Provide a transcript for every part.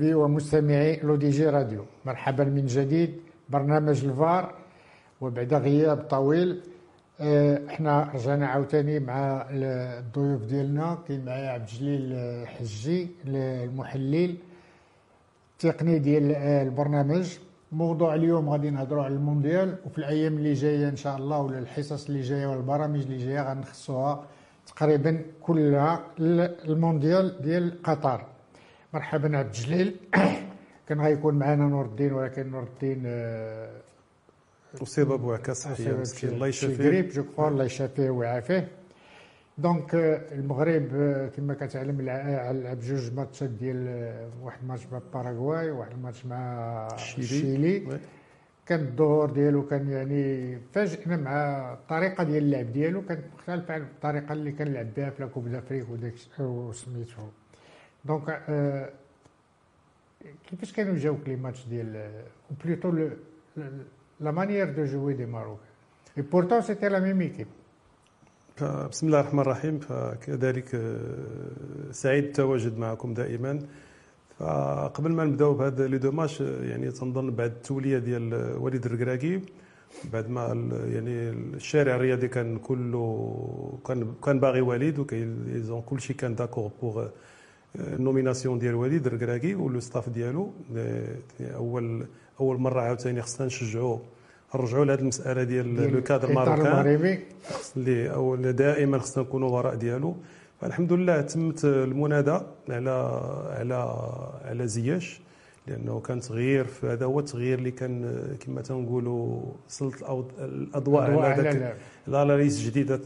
في ومستمعي لو دي جي راديو. مرحبا من جديد برنامج الفار وبعد غياب طويل. آه، إحنا رجعنا عاوتاني مع الضيوف ديالنا كاين معايا عبد الجليل حجي المحلل التقني ديال البرنامج. موضوع اليوم غادي نهضروا على المونديال وفي الأيام اللي جاية إن شاء الله ولا الحصص اللي جاية والبرامج اللي جاية غنخصوها تقريبا كلها. المونديال ديال قطر. مرحبا عبد الجليل. كان غيكون معنا نور الدين ولكن نور الدين أصيب بوعكه صحيه مسكين الله يشافيه. la grippe je crois الله يشافيه ويعافيه. donc المغرب كما كتعلم لعب جوج ماتشات ديال واحد الماتش مع باراغواي وواحد الماتش مع الشيلي كان الظهور ديالو كان يعني فاجئنا مع الطريقة ديال اللعب ديالو كانت مختلفه عن الطريقة اللي كنلعب بها في la Coupe d'Afrique وداك وسميتو donc كيفاش كانوا جاوك les matchs ديال plutôt la manière de jouer du Maroc et pourtant c'était la même équipe بسم الله الرحمن الرحيم فكذلك سعيد التواجد معكم دائما فقبل ما نبداو بهذا les deux matchs يعني تنظن بعد التوليه ديال وليد الركراكي بعد ما يعني الشارع الرياضي كان كله كان كان باغي وليد وكاين كلشي كان d'accord pour ال nomination ديال وليد الركراكي و le staff ديالو اول أول مرة عاوتاني خصنا نشجعوا نرجعوا لهذه المسألة ديال le cadre marocain. اللي اول دائما خصنا نكونوا وراء ديالو. فالحمد لله تمت المناداة على على على زياش لأنه كان تغيير هذا هو التغيير اللي كان كما تنقولوا سلط الأضواء على ذاك ال la liste جديده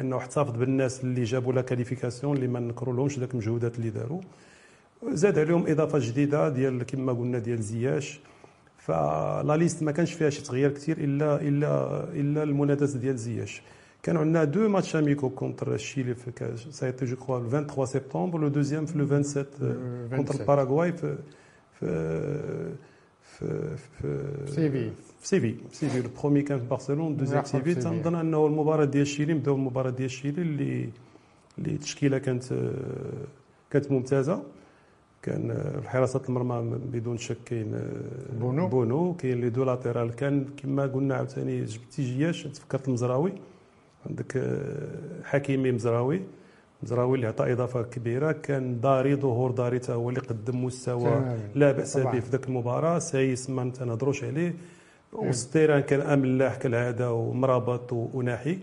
أنه احتفظ بالناس اللي جابوا la qualification اللي ما نكروا لهمش ذاك المجهودات اللي داروا. زاد عليهم إضافة جديدة ديال كما قلنا ديال زياش. ف la liste ما كانش فيها شي تغيير كثير إلا إلا إلا المناداة ديال زياش. كان عندنا deux matchs amicaux contre الشيلي في c'était je crois 23 سبتمبر le deuxième في le 27 contre الباراغواي في في في في سيفي في سيفي سيفي le premier كان في برشلونه deuxième سيفي تنظن انه المباراه ديال الشيلي نبداو المباراه ديال الشيلي اللي اللي التشكيله كانت كانت ممتازه كان في حراسه المرمى بدون شك كاين بونو بونو كاين les deux latéraux كان كما قلنا عاوتاني جبتي زياش تفكرت المزراوي عندك حكيمي مزراوي مزراوي اللي عطى إضافة كبيرة. كان داري ظهور داري تا هو اللي قدم مستوى لا بأس به في ذاك المباراة. سايس ما تنهضروش عليه. وسط تيران كان أملاح كالعادة ومرابط وأوناحي.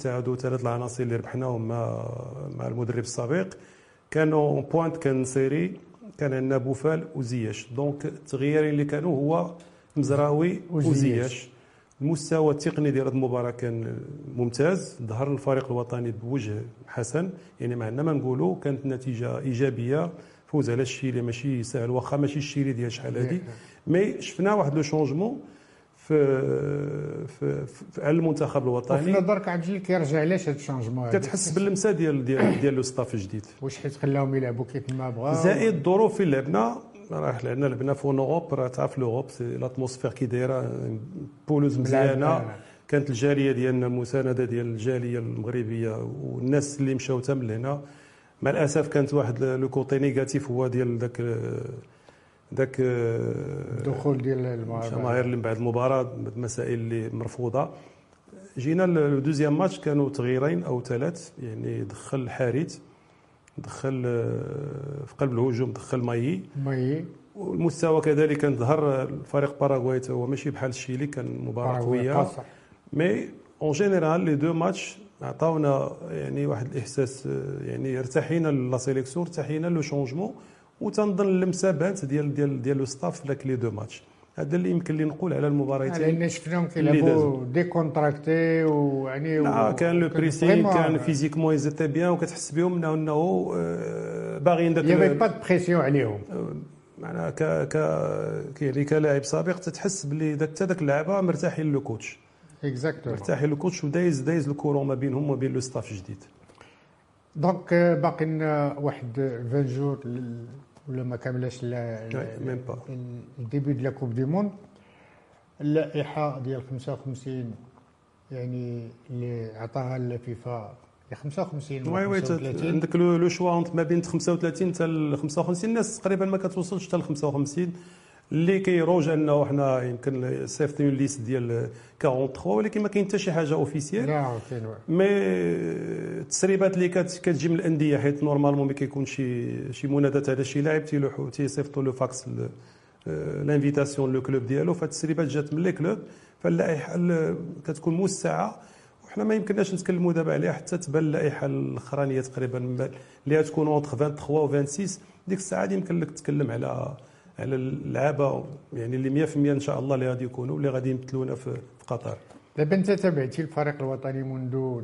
تعادوا ثلاث العناصر اللي ربحناهم مع مع المدرب السابق. كانوا pointe كان سيري كان عندنا بوفال وزياش. donc التغييرين اللي كانوا هو مزراوي وزياش. المستوى التقني ديال هذه المباراه كان ممتاز. ظهر الفريق الوطني بوجه حسن. يعني مع ما نقولوا كانت النتيجه إيجابية. فوز على الشيلي ماشي سهل. واخا ماشي الشيلي ديال شحال هذه mais شفنا واحد le changement في في, في على المنتخب الوطني. وفي نظرك عبد الجليل كيرجع علاش هذا ال changement كتحس باللمسه ديال ديال ديال le staff الجديد. واش حيت خلاهم يلعبوا كيف ما بغاو. زائد الظروف اللي لعبنا راه لعبنا لعبنا في Europe راه تعرف l'Europe c'est l'atmosphère كي دايرة pelouse مزيانة. كانت الجالية ديالنا المساندة ديال الجالية المغربية والناس اللي مشاو تم لهنا. مع الأسف كانت واحد le côté négatif هو ديال ذاك ذاك الدخول ديال الجماهير اللي من بعد المباراة المسائل اللي مرفوضة. جينا ال deuxième match كانوا تغييرين أو ثلاث يعني دخل حارث دخل في قلب الهجوم دخل مايي مايي والمستوى كذلك كان ظهر الفريق باراغواي هو ماشي بحال الشيلي كان مباراة قوية. mais en général les deux matchs عطاونا يعني واحد الإحساس يعني ارتحينا la sélection ارتحينا le changement وتنظن اللمسه بانت ديال ديال ديال le staff في les deux matchs هذا اللي يمكن لي نقول على المباراتين لأن شفناهم كيلعبوا décontractés ويعني لا كان le pressing كان physiquement ils étaient bien وكتحس بهم انه إنه باغيين donc y avait pas pression عليهم. معناها ك ك يعني كلاعب سابق تتحس بلي داك حتى داك اللعابه مرتاحين le coach exactement مرتاحين le coach ودايز دايز ال courant ما بينهم وبين le staff الجديد donc باقي لنا واحد 20 jours ولا ما كاملاش même pas ال début de la Coupe du monde. اللائحة ديال 55 يعني اللي عطاها الفيفا 55 oui oui عندك le choix ما بين 35 حتى 55 الناس تقريبا ما كتوصلش حتى ل 55 اللي كيروج انه حنا يمكن صيفطين liste ديال 43 ولكن ما كاين حتى شي حاجة officielle لا كاين mais التسريبات اللي كتجي من الأندية حيت normalement ما كيكونش شي شي منادات على شي لاعب تيلوحوا تيصيفطوا له fax l'invitation le club ديالو. فالتسريبات جات من les clubs فاللائحة كتكون موسعة. وحنا ما يمكنناش نتكلموا دابا عليها حتى تبان اللائحة الأخرانية تقريبا اللي تكون entre 23 و 26 ديك الساعة يمكن لك تتكلم على على اللعابة يعني اللي 100% إن شاء الله اللي غادي يكونوا اللي غادي يمثلونا في قطر. دابا أنت تابعتي الفريق الوطني منذ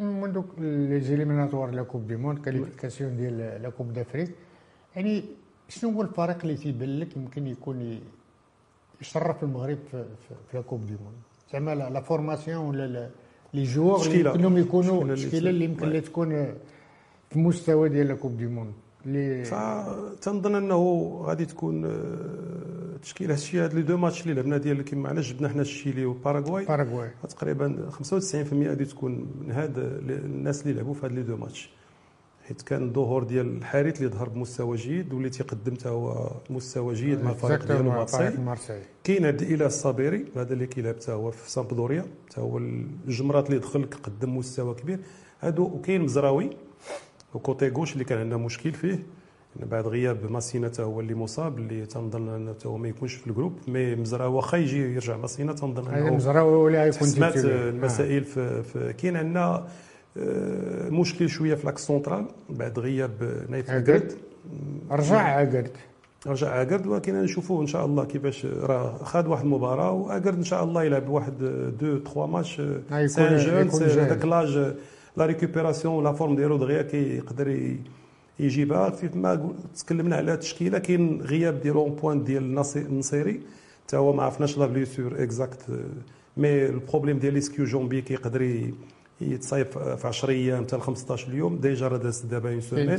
منذ les éliminatoires la coupe du monde qualifications ديال la coupe d'Afrique. يعني شنو هو الفريق اللي تيبان لك يمكن يكون يشرف المغرب في, في la coupe du monde زعما la formation ولا les joueurs اللي يمكنهم يكونوا التشكيله اللي يمكن تكون في المستوى ديال la coupe du monde فتنظن أنه غادي تكون آه، تشكيلة هادشي هاد les deux matchs اللي لعبنا ديال كيما معنا جبنا حنا الشيلي وباراغواي. باراغواي. تقريبا 95% غادي تكون من هاد الناس اللي لعبوا في هاد les deux matchs. حيت كان الظهور ديال الحارث اللي ظهر بمستوى جيد واللي تيقدم حتى هو مستوى جيد مع الفريق ديالو مارسي. كاين عند الصابيري هذا اللي كيلعب حتى هو في سامبدوريا. حتى هو الجمرات اللي دخل قدم مستوى كبير. هادو وكاين مزراوي. و côté gauche اللي كان عندنا مشكل فيه بعد غياب ماسينا هو اللي مصاب اللي تنظن انه هو ما يكونش في ال groupe mais مزراوي واخا يجي يرجع ماسينا تنظن أنه مزراوي ولا يكون سمعت المسائل في, في كاين عندنا آه، مشكل شوية في l'axe central بعد غياب نايف عقرد رجع عقرد رجع عقرد ولكن نشوفوا إن شاء الله كيفاش راه خاد واحد المباراة وعقرد إن شاء الله يلعب واحد deux trois matchs سان جون هذاك l'âge la récupération la forme ديالو دغيا كيقدر يجيبها كيف ما تكلمنا على التشكيله كاين غياب ديال un point ديال النصيري حتى هو ما عرفناش la blessure exacte mais ال problème ديال les ischio-jambiers كيقدر يتصايب في 10 أيام حتى 15 يوم déjà راه داز دابا une semaine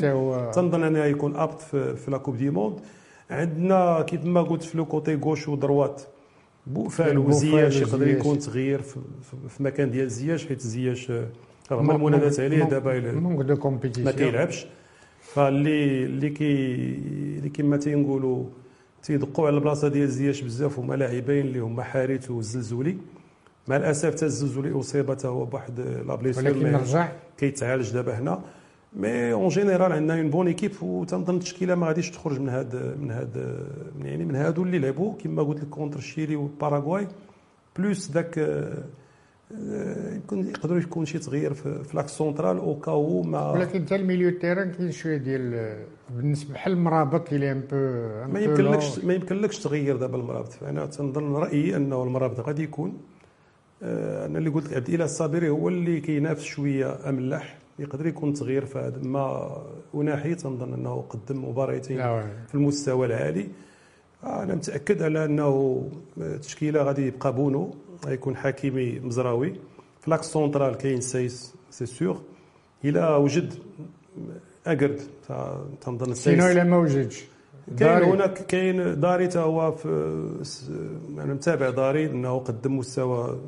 تنظن أنه يكون apte في, في la coupe du monde عندنا كيف ما قلت في le côté gauche و droite بوفال وزياش يقدر يكون تغيير في, في مكان ديال زياش حيت زياش رغم المنادات عليه دابا ما كيلعبش فاللي اللي كي اللي كما تينقولوا تيدقوا على البلاصه ديال زياش بزاف هما لاعبين اللي هما حارث والزلزولي مع الاسف حتى الزلزولي اصيب هو بواحد la blessure ولكن رجع كيتعالج دابا هنا mais en général عندنا une bonne équipe وتنظن التشكيله ما غاديش تخرج من هاد من هاد يعني من هادو اللي لعبوا كما قلت لك contre الشيلي وباراغواي plus ذاك يمكن يقدروا يكون شي تغيير في, l'axe central أو كاو ما ولكن حتى ال milieu terrain كاين شوية ديال بالنسبة بحال المرابط اللي ان بو ما يمكنلكش ما يمكنلكش تغير دابا المرابط. أنا تنظن رأيي أنه المرابط غادي يكون. آه، أنا اللي قلت لك عبد الاله الصابري هو اللي كينافس شوية أملاح يقدر يكون تغيير في هذا. ما وناحي تنظن أنه قدم مباراتين في المستوى العالي. أنا متأكد على أنه التشكيلة غادي يبقى بونو غيكون حكيمي مزراوي. في لاكس سونترال كاين سايس سي سيغ. إلى وجد أكرد تنظن سايس sinon إلى ما وجدش. كاين هناك كاين داري تا هو في أنا متابع داري إنه قدم مستوى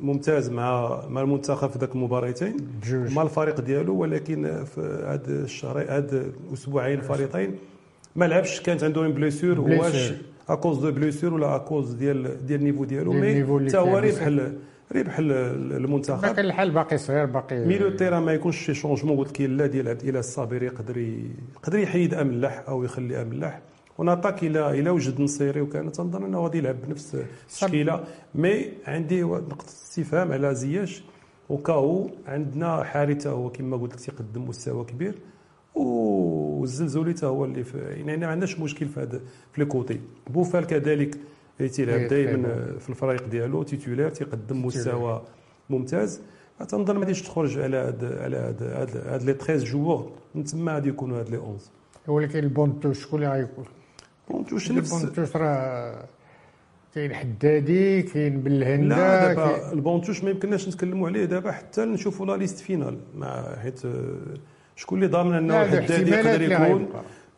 ممتاز مع مع المنتخب في ذاك المباراتين مع الفريق ديالو ولكن في هاد الشهر هاد الأسبوعين الفريقين. ما لعبش كانت عنده blessure واش؟ à cause de blessure ولا à cause ديال ديال ال niveau ديالو؟ mais حتى هو ربح ربح المنتخب. باقي الحال باقي صغير باقي ميلو تيرا ما يكونش شي شونجمون قلت لك لا ديال عبد الاله الصابري يقدر يقدر يحيد املاح أو يخلي املاح وناتاك إلى إلى وجد نصيري وكان. تنظن أنه غادي يلعب بنفس التشكيلة. مي عندي نقطة استفهام على زياش. وكاو عندنا حارثة هو كما قلت لك تيقدم مستوى كبير. والزلزولي حتى هو اللي في يعني ما عندناش مشكل في هذا في لي كوتي. بوفال كذلك اللي تيلعب دائما في الفريق ديالو titulaire تيقدم مستوى ممتاز. تنظن ما غاديش تخرج على هاد على هاد هاد les 13 joueurs من تما غادي يكونوا هاد les 11 ولكن ال banc de touche شكون اللي غيكون؟ بونتوش نفس ال banc de touche راه كاين حدادي كاين بالهندا لا دابا البونتوش ما يمكنناش نتكلموا عليه دابا حتى نشوفوا la liste finale مع حيت شكون اللي ضامن إنه الحدادي يقدر يكون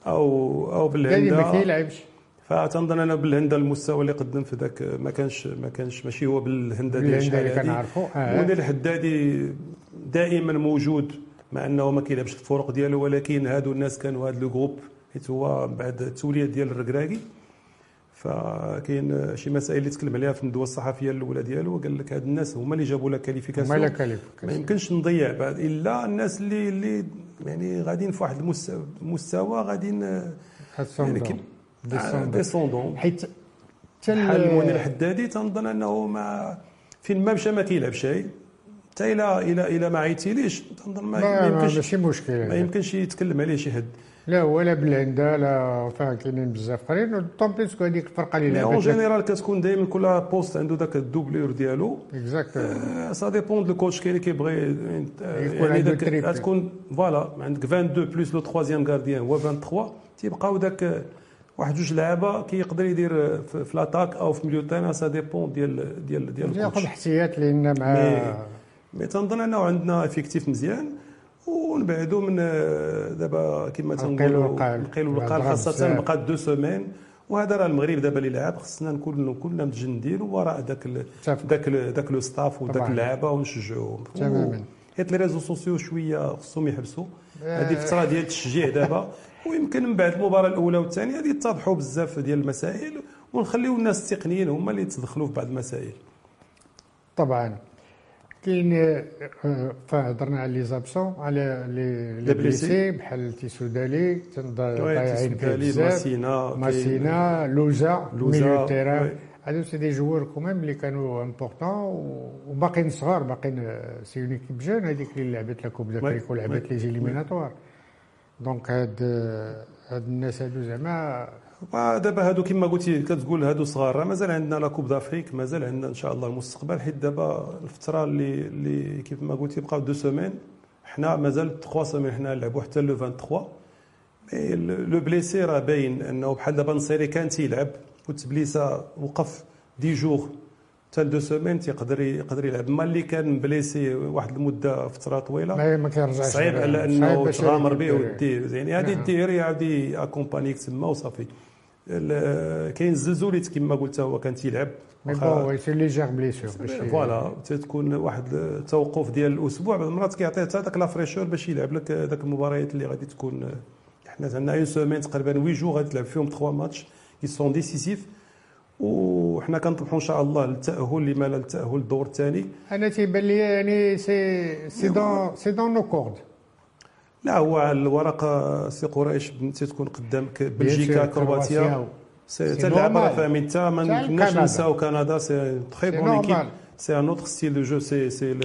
أو أو بالهندا ما كيلعبش فتنظن أنا بالهندا المستوى اللي قدم في ذاك ما كانش ما كانش ماشي هو بالهندا ديال شحال اللي كنعرفوا آه. موديل الحدادي دائما موجود مع أنه ما كيلعبش في الفرق ديالو ولكن هادو الناس كانوا هاد le groupe حيت هو بعد التولية ديال الركراكي. فكاين شي مسائل اللي تكلم عليها في الندوة الصحفية الأولى ديالو قال لك هاد الناس هما اللي جابوا لك qualification. ما يمكنش نضيع بعد إلا الناس اللي اللي يعني غاديين في واحد المستوى مستوى غاديين يعني كي- ديسوندون ديسوندون حيت حتى بحال المنير ال- الحدادي تنظن أنه ما فين ما مشى ما كيلعب شيء. حتى إلى إلى إلى ما عيطيليش تنظن ما, ما يمكنش ماشي مشكل. ما. يمكنش يتكلم عليه شي حد. لا ولا بالهندا لا فيها كاينين بزاف آخرين. طومبيسكو هذيك الفرقه اللي مي اون لعبت جينيرال كتكون دائما كل بوست عنده ذاك الدوبلور ديالو. اكزاكت ça dépend du coach كاين اللي كيبغي يكون عنده triple. تكون voilà عندك 22 plus le troisième gardien هو 23 تيبقاو داك واحد جوج لعابة. كيقدر يدير في في l'attaque أو في milieu تانا ça dépend ديال ديال ديال ياخذ ال coach احتياط لأن مع mais تنظن أنه عندنا effectif مزيان. ونبعدوا من آه، دابا كما تنقولوا. القيل الهضرة خاصة. بقات deux semaines وهذا راه المغرب دابا اللي لعب خصنا نكون كلنا متجندين وراء ال-. ذاك ال- ذاك le staff طبعاً. اللعابه ونشجعوهم تماماً. حيت les réseaux sociaux شوية خصهم يحبسوا آه. هذه فترة ديال التشجيع دابا ويمكن من بعد المباراة الأولى والثانية غادي يتضحوا بزاف ديال المسائل ونخليو الناس التقنيين هما اللي يتدخلوا في بعض المسائل طبعا كاين آه، فهضرنا على les absents على les les les blessés. بحال تيسودالي ضايعين ماسينا ماسينا لوزا لوزا، milieu terrain. هادو c'est des joueurs quand même اللي كانوا importants وباقيين صغار باقيين c'est une équipe jeune هذيك اللي لعبت la coupe. d'Afrique ولعبت. les éliminatoires donc هاد هاد الناس هادو زعما دابا هادو كما قلتي كتقول هادو صغار مازال عندنا la coupe d'Afrique مازال عندنا إن شاء الله المستقبل حيت دابا الفترة اللي اللي كيف ما قلتي بقاو deux semaines حنا مازال 3 semaines حنا نلعبوا حتى لو 23 mais le blessé راه باين إنه بحال دابا نصيري كان تيلعب وتبليسا وقف dix jours حتى deux semaines تيقدر يقدر يلعب. ما اللي كان blessé واحد المدة فترة طويلة ما كيرجعش صعيب على إنه تغامر به. ودير يعني هذه نعم. دير يعاودي أكومبانيك تما وصافي. كاين الزلزوليت كما قلت هو كان تيلعب mais bon c'est légère blessure باش voilà تكون واحد التوقف ديال الأسبوع بعض المرات كيعطيه حتى داك la fraîcheur باش يلعب لك ذاك المباريات اللي غادي تكون حنا عندنا une semaine تقريبا 8 جو غادي تلعب فيهم 3 matchs qui sont décisifs وحنا كنطمحوا إن شاء الله للتأهل لما لا للتاهل الدور الثاني أنا تيبان لي يعني c'est c'est dans c'est dans nos cordes لا هو الورقه سي قريش تكون قدامك بلجيكا كرواتيا. سي اللعبه راه. فاهمين حتى ما تاع نقدرش كندا. نساو كندا c'est très bonne équipe. c'est un autre style de jeu c'est c'est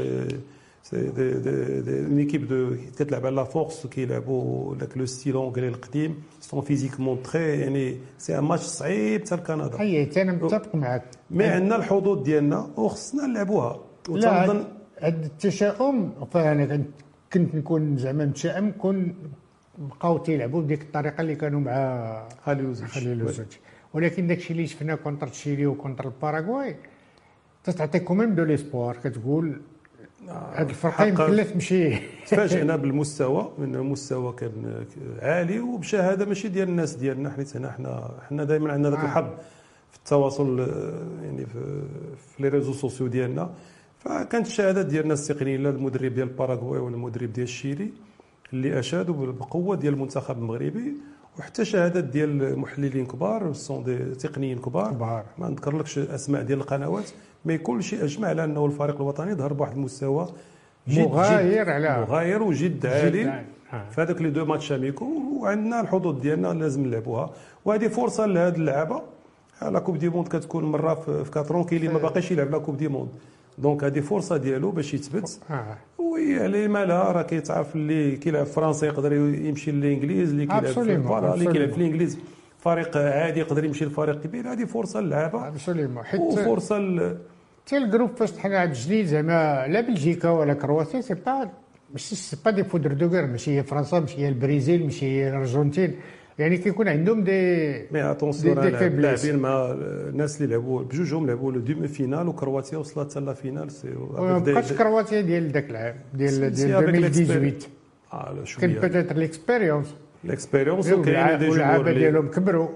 c'est des des des une équipe de كتلعب على la force كيلعبوا داك le style anglais القديم sont physiquement très يعني c'est un match صعيب حتى لكندا اي أنا متفق معك mais عندنا الحظوظ ديالنا وخصنا نلعبوها وتنظن التشاؤم فانا كنت نكون زعما متشائم كون بقاو تيلعبوا بديك الطريقة اللي كانوا مع هاليلوزيتش خليلوزيتش ولكن داكشي اللي شفنا contre تشيلي و contre الباراغواي تعطيك quand même de l'espoir كتقول هاد الفرقة يمكن لا تمشي. تفاجئنا بالمستوى من المستوى كان عالي وبشهادة ماشي ديال الناس ديالنا حيت هنا حنا حنا دائما عندنا ذاك آه. الحظ في التواصل آه، يعني في, في les réseaux sociaux ديالنا. فكانت الشهادات ديال الناس التقنيين لا المدرب ديال باراغواي ولا المدرب ديال الشيلي اللي أشادوا بالقوة ديال المنتخب المغربي وحتى شهادات ديال محللين كبار sont des تقنيين كبار. كبار. ما نذكرلكش أسماء ديال القنوات mais كل شيء أجمع على أنه الفريق الوطني ظهر بواحد المستوى جد مغاير على- مغاير وجد عالي. في هذاك les deux matchs amicaux وعندنا الحظوظ ديالنا لازم نلعبوها. وهذه فرصة لهاد اللعابه la coupe du monde كتكون مرة في في quatre ans كاين اللي ما باقيش يلعب la coupe du monde donc هذه فرصه ديالو باش يثبت. وي عليه مالها راه كيتعرف اللي كيلعب فرنسا يقدر يمشي للانجليز اللي كيلعب في اللي كيلعب. في الانجليز فريق عادي يقدر يمشي لفريق كبير هذه فرصه للعابه وفرصه ل- حتى ال groupe فاش طحنا جديد زعما لا بلجيكا ولا كرواتيا c'est pas ماشي c'est pas des foudres de guerre ماشي هي فرنسا ماشي هي البرازيل ماشي هي الارجنتين يعني كيكون عندهم des mais attention des-. لاعبين مع الناس اللي لعبوا بجوجهم لعبوا le demi-finale وكرواتيا وصلت حتى la finale سي ما بقاتش كرواتيا ديال ذاك العام ديال ديال سي avec 2018 آه كان peut-être l'expérience ال expérience وكاين des joueurs اللي ديالهم كبروا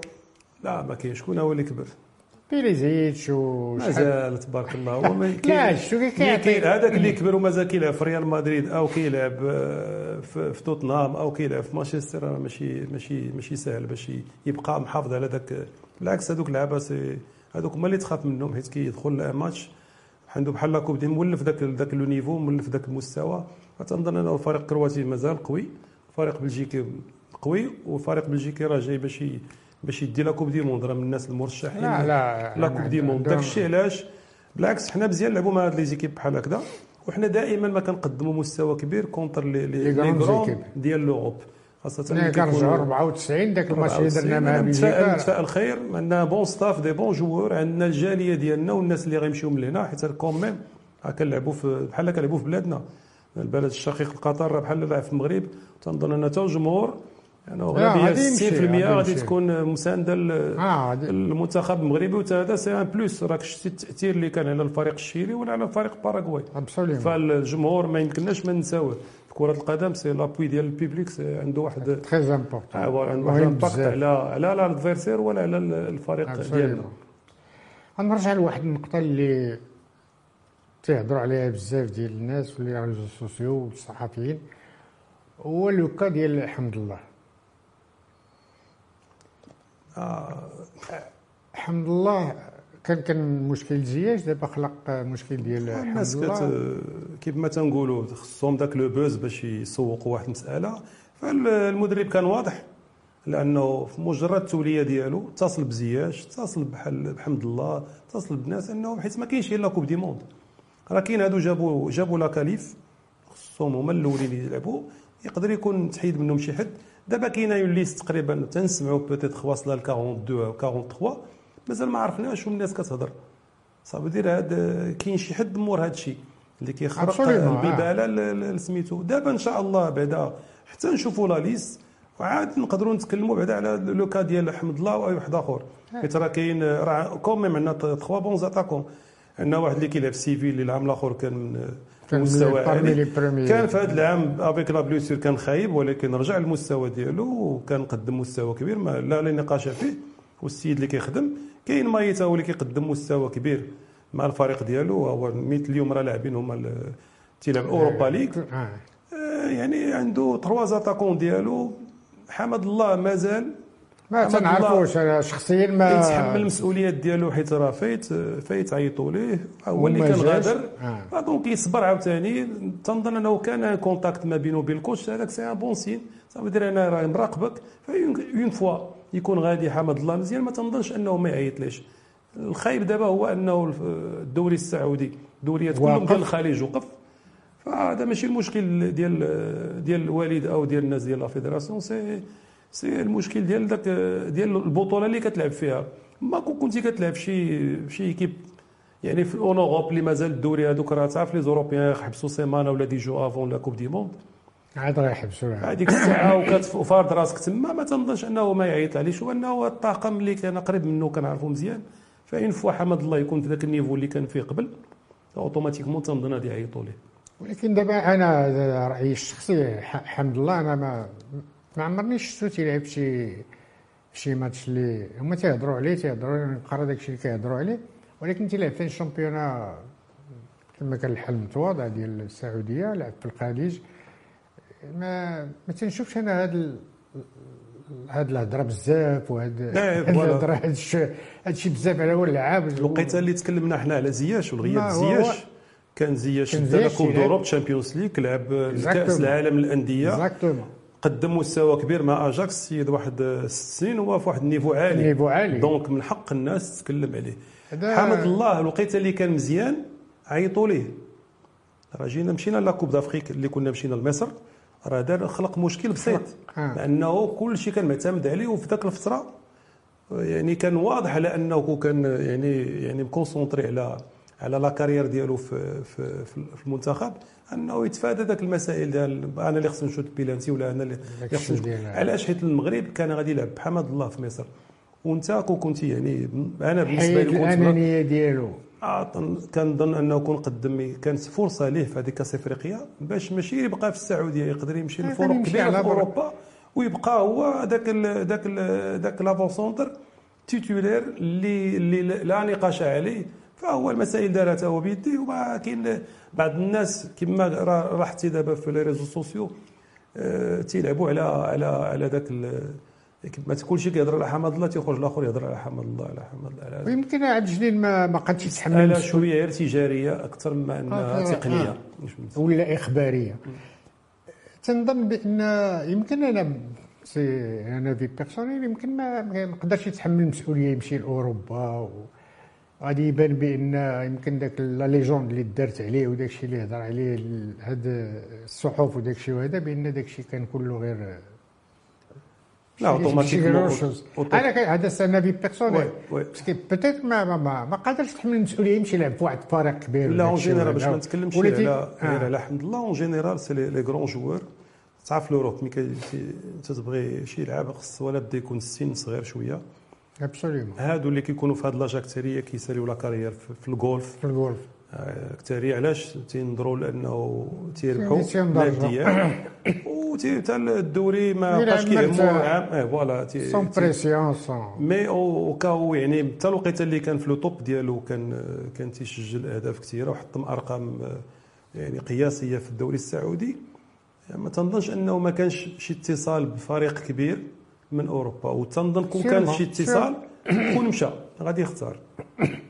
لا ما كاين شكون هو اللي كبر بيريزيتش و مازال تبارك الله. هو ما لا شو كاين هذاك اللي كبر ومازال كيلعب في ريال مدريد أو كيلعب آه، في, توتنهام أو كيلعب في مانشستر ماشي ماشي ماشي سهل باش يبقى محافظ على ذاك بالعكس هذوك اللعابه هذوك هما اللي تخاف منهم حيت كيدخل ماتش عنده بحال la coupe du monde ذاك ذاك le niveau مولف ذاك المستوى. فتنظن أنه الفريق الكرواتي مازال قوي. الفريق بلجيكي قوي والفريق بلجيكي راه جاي باش باش يدي la coupe du monde راه من الناس المرشحين. لا لا la coupe du monde داك الشيء علاش؟ بالعكس حنا مزيان نلعبوا مع هاد les équipes بحال هكذا وحنا دائما ما كنقدموا مستوى كبير contre les les ديال l'Europe خاصة ملي كنرجعوا 94 ذاك الماتش اللي درنا مع بلجيكا نتفائل خير عندنا bon staff des bons joueurs عندنا الجالية ديالنا والناس اللي غيمشيو من هنا حيت quand même كنلعبوا في بحال كنلعبوا في بلادنا. البلد الشقيق قطر راه بحال لعب في المغرب. تنظن ان حتى الجمهور يعني غالبيه 60% غادي تكون مساندة آه المنتخب المغربي وحتى هذا c'est un plus راك شتي التأثير اللي كان على الفريق الشيلي ولا على الفريق باراغواي. فالجمهور ما يمكنناش ما نساوه في كرة القدم c'est l'appui ديال ال public عنده واحد très important عنده واحد impact على على l'adversaire ولا على الفريق ديالنا. غنرجع لواحد النقطة اللي تيهضروا عليها بزاف ديال الناس في les réseaux sociaux والصحفيين. هو le cas ديال حمد الله آه حمد الله كان كان مشكل زياش دابا خلق مشكل ديال الناس كيف ما تنقولوا خصهم ذاك le buzz باش يسوقوا واحد المسألة. فالمدرب كان واضح لأنه في مجرد التولية ديالو اتصل بزياش اتصل بحال بحمد الله اتصل بناس إنه حيت ما كاينش إلا كوب دي موند راه كاين هادو جابوا جابوا لا كاليف خصهم هما الأولين اللي يلعبوا. يقدر يكون تحيد منهم شي حد. دابا كاينة اون ليست تقريبا تنسمعوا بوتيت واصله ل 42 أو 43 مازال ما عرفناش الناس كتهضر. صافي دير هاد كاين شي حد مور هاد الشيء اللي كيخرق البيباله سميتو. دابا إن شاء الله بعدا حتى نشوفوا لا ليست وعاد نقدروا نتكلموا بعدا على لو كا ديال أحمد الله واي واحد اخر حيت راه كاين راه كوميم عندنا 3 بون زاتاكون عندنا واحد اللي كيلعب سيفيل العام الآخر كان من مستوى عالي كان في هذا العام افيك لا بلوسير كان خايب ولكن رجع المستوى ديالو وكان قدم مستوى كبير ما لا لا نقاش فيه. والسيد اللي كيخدم كاين مايتا هو اللي كيقدم مستوى كبير مع الفريق ديالو هو ميت اليوم راه لاعبين هما تيلعب Europa League. آه. آه، يعني عنده trois attaquants ديالو. حمد الله مازال ما تنعرفوش شخصيا ما يتحمل المسؤوليات ديالو حيت راه فايت فايت عيطوا ليه. هو اللي كان غادر. آه. donc يصبر عاوتاني. تنظن أنه كان contact ما بينه وبين ال coach هذاك c'est un bon signe صافي دير أنا راه مراقبك une fois يكون غادي حمد الله مزيان ما تنظنش أنه ما يعيطليش الخايب دابا هو أنه الدوري السعودي دوريات كلهم ديال الخليج وقف. فهذا ماشي المشكل ديال ديال وليد أو ديال الناس ديال la fédération c'est c'est المشكل ديال داك ديال البطولة اللي كتلعب فيها. ما كنتي كتلعب شي شي équipe يعني في en Europe اللي مازال الدوري هذوك راه تعرف les Européens حبسوا سيمانه ولا dix jours avant la coupe du monde. عاد راه يحبسوا. هذيك الساعة وفارض راسك تما ما تنظنش أنه ما يعيط عليش وأنه الطاقم اللي كان قريب منه كنعرفو مزيان. ف une fois حمد الله يكون في ذاك ال niveau اللي كان فيه قبل automatiquement تنظن غادي يعيطوا ليه. ولكن دابا أنا رأيي الشخصي حمد الله أنا ما ما عمرني شفتو تيلعب شي شي ماتش اللي هما تيهضروا عليه تيهضروا نقرا داكشي اللي كيهضروا عليه. ولكن تيلعب في ال championnat كما كان الحال المتواضع ديال السعودية لعب في الخليج. ما ما تنشوفش أنا هاد هاد الهضرة بزاف وهاد الهضرة هاد الشيء بزاف على هو اللعاب الوقيتة اللي تكلمنا حنا على زياش والغياب زياش. كان زياش دا coupe d'Europe Champions League لعب كأس العالم للأندية. قدم مستوى كبير مع أجاكس سيد واحد ست سنين هو في واحد ال niveau عالي. niveau عالي. donc من حق الناس تتكلم عليه. حمد الله الوقيته اللي كان مزيان عيطوا ليه. راه جينا مشينا la coupe d'Afrique اللي كنا مشينا لمصر. راه دار خلق مشكل بسيط. آه. لأنه كل شيء كان معتمد عليه وفي ذاك الفترة يعني كان واضح على انه كان يعني يعني م concentré على على la carrière ديالو في في في المنتخب أنه يتفادى ذاك المسائل ديال أنا اللي خصني نشوت بيلانتي ولا أنا اللي خصني علاش؟ حيت المغرب كان غادي يلعب بحمد الله في مصر. وأنت كنت يعني أنا بالنسبة لي كنت الانانيه ديالو. آه كنظن أنه كون قدم كانت فرصة ليه في هذيك كأس إفريقيا باش ماشي يبقى في السعودية يقدر يمشي لفرق كبيرة في أوروبا ويبقى هو ذاك ذاك ذاك l'avant-centre titulaire اللي اللي لا نقاش عليه. فهو المسائل دارتها وما كاين بعض الناس كما راح دابا في les réseaux sociaux آه، تيلعبوا على على على ذاك ما تكون شي كيهضر على حمد الله تيخرج الآخر يهضر على حمد الله على حمد الله ويمكن عبد الجليل ما ما قادش يتحمل شوية. غير تجارية أكثر من أنها آه تقنية. آه. ولا إخبارية. تنظن بأن يمكن أنا c'est un avis personnel يمكن ما نقدرش يتحمل المسؤوليه يمشي لأوروبا غادي يبان بأن يمكن داك la légende اللي دارت عليه وداك الشيء اللي هضر عليه هاد الصحف وداك الشيء وهذا بأن داك الشيء كان كله غير لا automatiquement أنا هذا c'est un avis personnel parce que peut-être ما ما ما قادرش تحمل المسؤوليه يمشي يلعب في واحد الفريق كبير لا en général باش ما نتكلمش على على حمد الله اون جينيرال سي لي غرون جوور تعرف لوروب ملي انت تبغي شي لعاب خص ولا بدا يكون السن صغير شوية. ابسوليومون هادو اللي كيكونوا في هاد لاج اكثريه كيساليو لا كارير في الجولف في الجولف اكثريه علاش تينظروا لأنه تيربحوا ماديا و حتى الدوري ما بقاش كيهموا عام. آه فوالا سون بريسيون سون مي أو كاو يعني حتى الوقيته اللي كان في لو توب ديالو كان كان تيسجل أهداف كثيرة وحطم أرقام يعني قياسية في الدوري السعودي. ما تنظنش أنه ما كانش شي اتصال بفريق كبير. من أوروبا. وتنظن كون كان شي اتصال كون مشى. غادي يختار.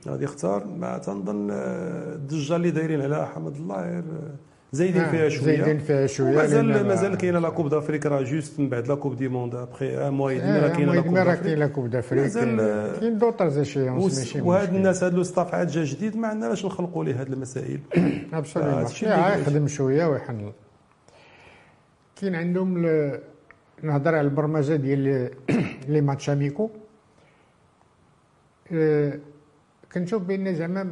غادي يختار. ما تنظن آه، الضجه اللي دايرين على حمد الله غير آه، زايدين آه، فيها شوية. زايدين فيها شوية مازال مازال كاينة la coupe d'Afrique راه juste من بعد la coupe du monde après un mois راه كاينة la coupe d'Afrique كاين la coupe d'Afrique مازال كاين d'autres échéances ماشي وهاد الناس هاد le staff عاد جا جديد ما عندنا علاش نخلقوا ليه هاد المسائل. absolument يخدم شوية ويحنل كاين عندهم نهضر على البرمجة ديال les matchs amicaux. أه، كنشوف بأن زعما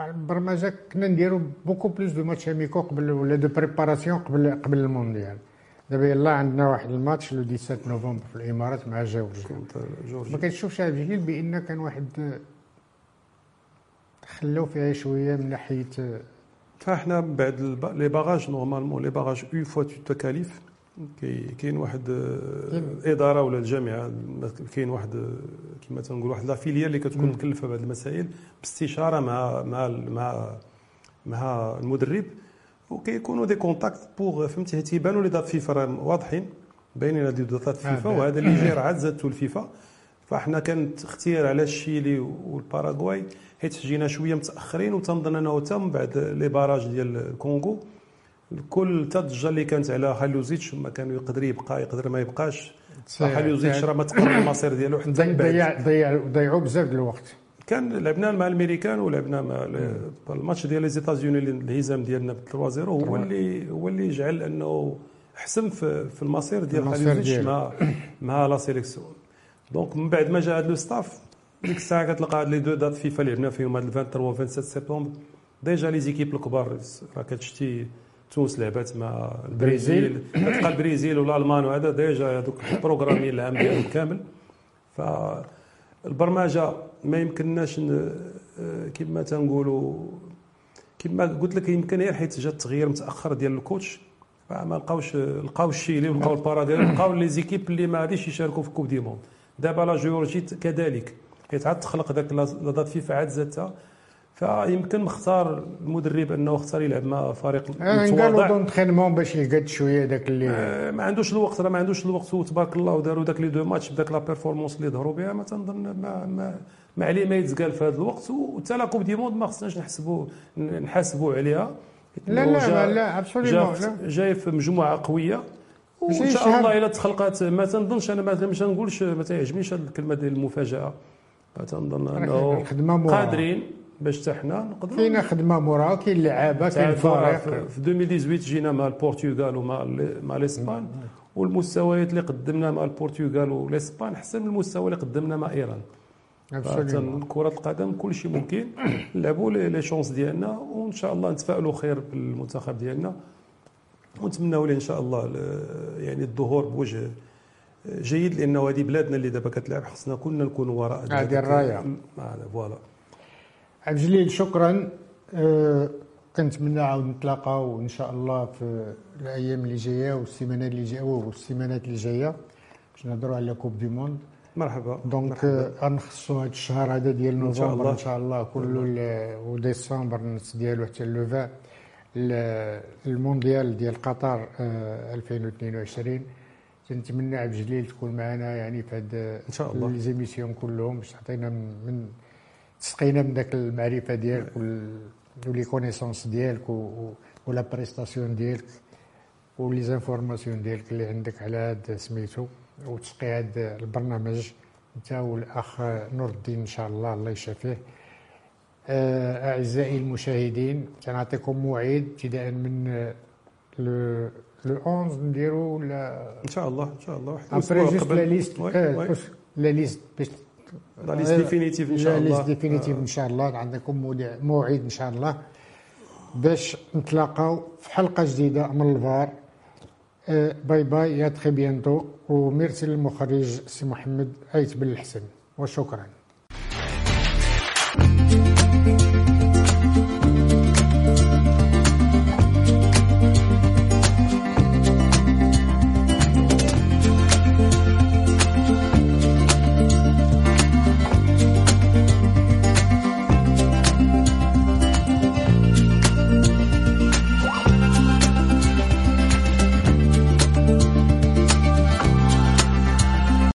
البرمجة كنا نديرو beaucoup plus de matchs amicaux قبل ولا de préparation قبل قبل المونديال. دابا يلا عندنا واحد ال match le 17 نوفمبر في الإمارات مع جورجيا. ما كنشوفش هذا الجيل بأن كان واحد خلاو فيها شوية من ناحية فاحنا بعد les barrages normalement les barrages une fois tu te qualifies كاين واحد الاداره ولا الجامعة كاين واحد كما تنقول واحد la filière اللي كتكون مكلفة بهذه المسائل باستشارة مع مع مع مع المدرب. وكيكونوا des contacts pour فهمتي تيبانوا les dates FIFA راه واضحين. باينين هذه dates FIFA وهذا اللي جاي راه عاد زادتو الفيفا فاحنا كانت اختيار على الشيلي والباراغواي حيت جينا شوية متأخرين وتنظن انه تم بعد les barrages ديال الكونغو. كل الضجه اللي كانت على هاليوزيتش ما كان يقدر يبقى يقدر ما يبقاش. هاليوزيتش راه ما تقرب المصير ديالو حتى ضيع ضيع ضيعوا بزاف ديال الوقت. كان لعبنا مع الأمريكان ولعبنا مع الماتش ديال les États-Unis الانهزام ديالنا ب 3 0 هو اللي هو اللي جعل أنه حسم في, في المصير ديال هاليوزيتش مع مع la sélection. donc من بعد ما جا هذا le staff ديك الساعة كتلقى هاد les deux dates FIFA اللي لعبنا فيهم هاد 23 و 27 سبتمبر déjà les équipes الكبار راه كتشتي تونس لعبات مع البرازيل تلقى البرازيل والالمان وهذا déjà هذوك programmés العام ديالهم كامل. فالبرمجه ما يمكنناش كما تنقولوا كما قلت لك يمكن غير حيت جا التغيير متأخر ديال ال coach. فما لقاوش لقاو الشيلي ولقاو الباراغواي لقاو les équipes اللي ما غاديش يشاركوا في coupe du monde دابا la Géorgie كذلك. حيت عاد تخلق ذاك la date FIFA عاد زادتها. فيمكن مختار المدرب أنه اختار يلعب مع فريق متواضع. d'entraînement باش يقاد شوية داك اللي آه ما عندوش الوقت راه ما عندوش الوقت وتبارك الله وداروا داك les deux matchs بداك la performance اللي ظهروا بها ما تنظن ما ما, ما عليه ما يتقال في هذا الوقت. وحتى la coupe du monde ما خصناش نحسبوا نحاسبوا عليها. لا لا لا لا absolument جاي في مجموعة قوية. وإن شاء الله إلا تخلقات ما تنظنش أنا ما نقولش ما تعجبنيش هذه الكلمة ديال المفاجأة. تنظن أنه قادرين. باش حتى حنا نقدروا كاينة خدمة مورا كاين لعابة كاين فريق. في 2018 جينا مع البرتغال ومع مع الإسبان والمستويات اللي قدمنا مع البرتغال والإسبان أحسن من المستوى اللي قدمنا مع إيران. كرة القدم كل شيء ممكن. نلعبوا les chances ديالنا وإن شاء الله نتفائلوا خير بالمنتخب ديالنا. ونتمنوا ليه إن شاء الله يعني الظهور بوجه جيد لأنه هذه بلادنا اللي دابا كتلعب خصنا كلنا نكونوا وراء هذه الراية. voilà. عبد الجليل شكرا. أه كنتمنى عاود نتلاقاو إن شاء الله في الأيام اللي جاية والسيمانات اللي جاية. والسيمانات اللي جاية باش نهضروا على coupe du monde مرحبا. donc غنخصوا هذا الشهر هذا ديال نوفمبر إن شاء الله كله وديسمبر النص ديالو حتى لوفا المونديال ديال قطر 2022 تنتمنى عبد الجليل تكون معنا يعني في هاد إن شاء الله. les émissions كلهم باش تعطينا من تسقينا من داك المعرفة ديالك و les connaissances ديالك و la prestation ديالك و les informations ديالك اللي عندك على هاد سميتو وتسقي هذا البرنامج انت والاخ نور الدين إن شاء الله الله يشافيه. آه، أعزائي المشاهدين كنعطيكم موعد ابتداء من le le 11 نديرو ولا إن شاء الله إن شاء الله واحد après juste la liste la liste باش la liste définitive ان شاء الله la liste définitive ان شاء الله عندكم موعد ان شاء الله باش نتلاقاو في حلقة جديدة من الفار. bye bye à très bientôt. وميرسي للمخرج سي محمد أيت بن الحسن. وشكرا.